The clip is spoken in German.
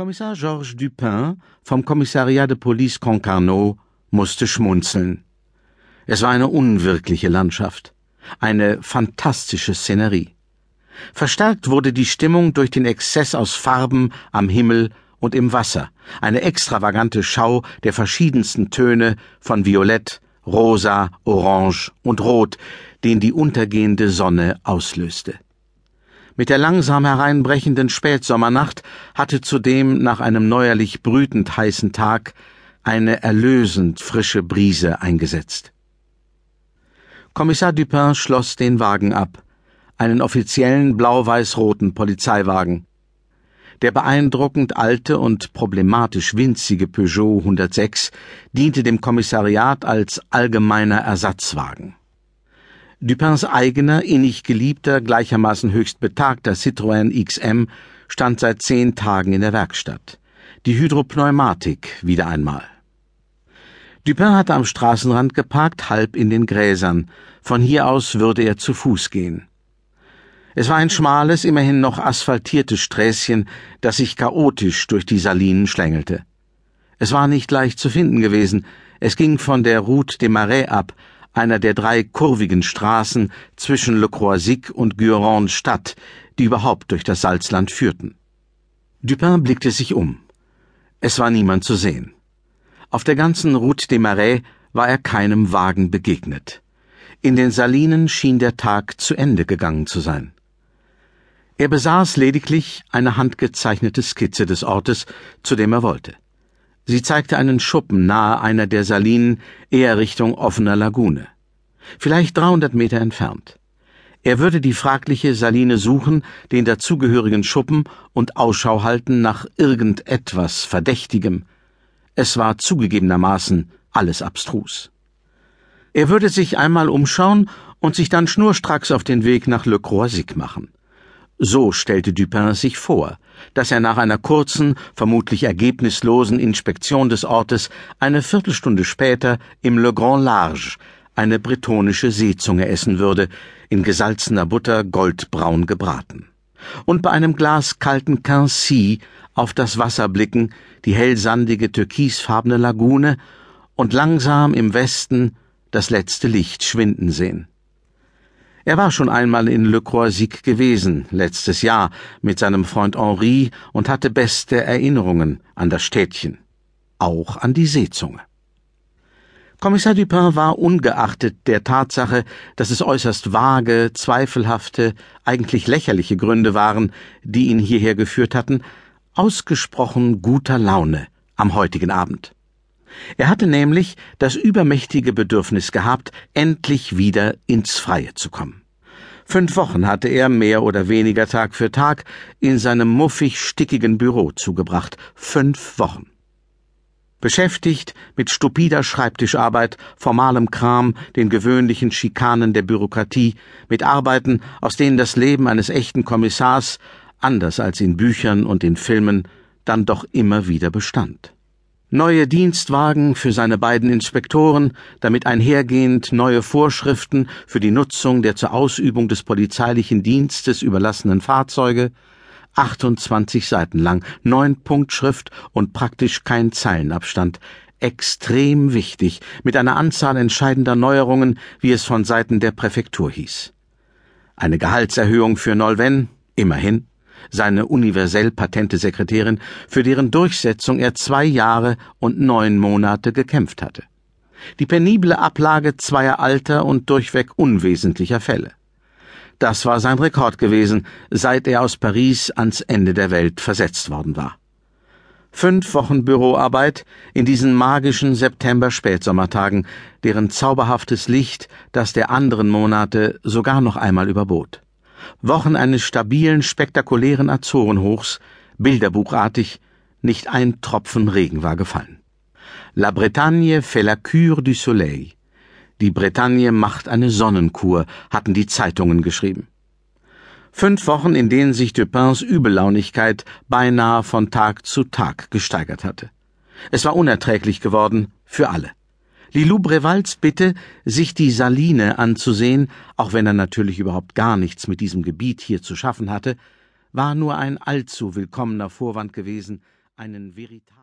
Kommissar Georges Dupin vom Kommissariat de Police Concarneau musste schmunzeln. Es war eine unwirkliche Landschaft, eine fantastische Szenerie. Verstärkt wurde die Stimmung durch den Exzess aus Farben am Himmel und im Wasser, eine extravagante Schau der verschiedensten Töne von Violett, Rosa, Orange und Rot, den die untergehende Sonne auslöste. Mit der langsam hereinbrechenden Spätsommernacht hatte zudem nach einem neuerlich brütend heißen Tag eine erlösend frische Brise eingesetzt. Kommissar Dupin schloss den Wagen ab, einen offiziellen blau-weiß-roten Polizeiwagen. Der beeindruckend alte und problematisch winzige Peugeot 106 diente dem Kommissariat als allgemeiner Ersatzwagen. Dupins eigener, innig geliebter, gleichermaßen höchst betagter Citroën XM stand seit zehn Tagen in der Werkstatt. Die Hydropneumatik wieder einmal. Dupin hatte am Straßenrand geparkt, halb in den Gräsern. Von hier aus würde er zu Fuß gehen. Es war ein schmales, immerhin noch asphaltiertes Sträßchen, das sich chaotisch durch die Salinen schlängelte. Es war nicht leicht zu finden gewesen. Es ging von der Route des Marais ab, einer der drei kurvigen Straßen zwischen Le Croisic und Guérande Stadt, die überhaupt durch das Salzland führten. Dupin blickte sich um. Es war niemand zu sehen. Auf der ganzen Route des Marais war er keinem Wagen begegnet. In den Salinen schien der Tag zu Ende gegangen zu sein. Er besaß lediglich eine handgezeichnete Skizze des Ortes, zu dem er wollte. Sie zeigte einen Schuppen nahe einer der Salinen, eher Richtung offener Lagune. Vielleicht 300 Meter entfernt. Er würde die fragliche Saline suchen, den dazugehörigen Schuppen und Ausschau halten nach irgendetwas Verdächtigem. Es war zugegebenermaßen alles abstrus. Er würde sich einmal umschauen und sich dann schnurstracks auf den Weg nach Le Croisic machen. So stellte Dupin sich vor, dass er nach einer kurzen, vermutlich ergebnislosen Inspektion des Ortes eine Viertelstunde später im Le Grand Large eine bretonische Seezunge essen würde, in gesalzener Butter goldbraun gebraten. Und bei einem Glas kalten Quincy auf das Wasser blicken, die hellsandige türkisfarbene Lagune und langsam im Westen das letzte Licht schwinden sehen. Er war schon einmal in Le Croisic gewesen, letztes Jahr, mit seinem Freund Henri und hatte beste Erinnerungen an das Städtchen, auch an die Seezunge. Kommissar Dupin war ungeachtet der Tatsache, dass es äußerst vage, zweifelhafte, eigentlich lächerliche Gründe waren, die ihn hierher geführt hatten, ausgesprochen guter Laune am heutigen Abend. Er hatte nämlich das übermächtige Bedürfnis gehabt, endlich wieder ins Freie zu kommen. Fünf Wochen hatte er mehr oder weniger Tag für Tag in seinem muffig stickigen Büro zugebracht. Fünf Wochen. Beschäftigt mit stupider Schreibtischarbeit, formalem Kram, den gewöhnlichen Schikanen der Bürokratie, mit Arbeiten, aus denen das Leben eines echten Kommissars, anders als in Büchern und in Filmen, dann doch immer wieder bestand neue Dienstwagen für seine beiden Inspektoren, damit einhergehend neue Vorschriften für die Nutzung der zur Ausübung des polizeilichen Dienstes überlassenen Fahrzeuge, 28 Seiten lang, neun Punktschrift und praktisch kein Zeilenabstand, extrem wichtig, mit einer Anzahl entscheidender Neuerungen, wie es von Seiten der Präfektur hieß. Eine Gehaltserhöhung für Nolven, immerhin, seine universell patente Sekretärin, für deren Durchsetzung er zwei Jahre und neun Monate gekämpft hatte. Die penible Ablage zweier alter und durchweg unwesentlicher Fälle. Das war sein Rekord gewesen, seit er aus Paris ans Ende der Welt versetzt worden war. Fünf Wochen Büroarbeit in diesen magischen September-Spätsommertagen, deren zauberhaftes Licht das der anderen Monate sogar noch einmal überbot. Wochen eines stabilen, spektakulären Azorenhochs, bilderbuchartig, nicht ein Tropfen Regen war gefallen. La Bretagne fait la cure du soleil. Die Bretagne macht eine Sonnenkur, hatten die Zeitungen geschrieben. Fünf Wochen, in denen sich Dupins Übellaunigkeit beinahe von Tag zu Tag gesteigert hatte. Es war unerträglich geworden für alle. Lilou Brevals Bitte, sich die Saline anzusehen, auch wenn er natürlich überhaupt gar nichts mit diesem Gebiet hier zu schaffen hatte, war nur ein allzu willkommener Vorwand gewesen, einen veritablen